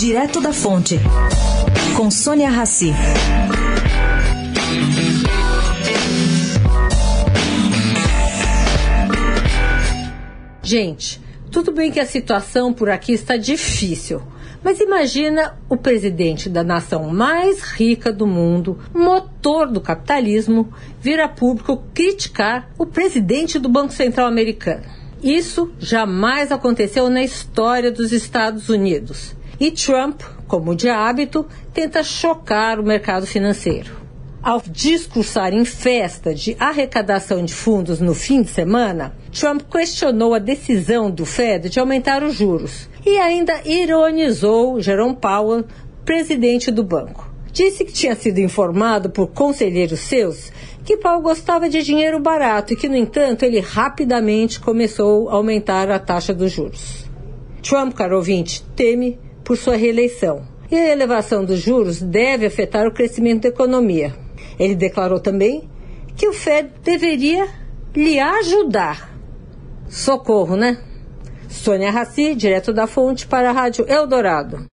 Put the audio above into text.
Direto da Fonte, com Sônia Rassi. Gente, tudo bem que a situação por aqui está difícil. Mas imagina o presidente da nação mais rica do mundo, motor do capitalismo, vir a público criticar o presidente do Banco Central americano. Isso jamais aconteceu na história dos Estados Unidos. E Trump, como de hábito, tenta chocar o mercado financeiro. Ao discursar em festa de arrecadação de fundos no fim de semana, Trump questionou a decisão do Fed de aumentar os juros e ainda ironizou Jerome Powell, presidente do banco. Disse que tinha sido informado por conselheiros seus que Powell gostava de dinheiro barato e que, no entanto, ele rapidamente começou a aumentar a taxa dos juros. Trump, caro ouvinte, teme por sua reeleição. E a elevação dos juros deve afetar o crescimento da economia. Ele declarou também que o Fed deveria lhe ajudar. Socorro, né? Sônia Raci, direto da fonte para a Rádio Eldorado.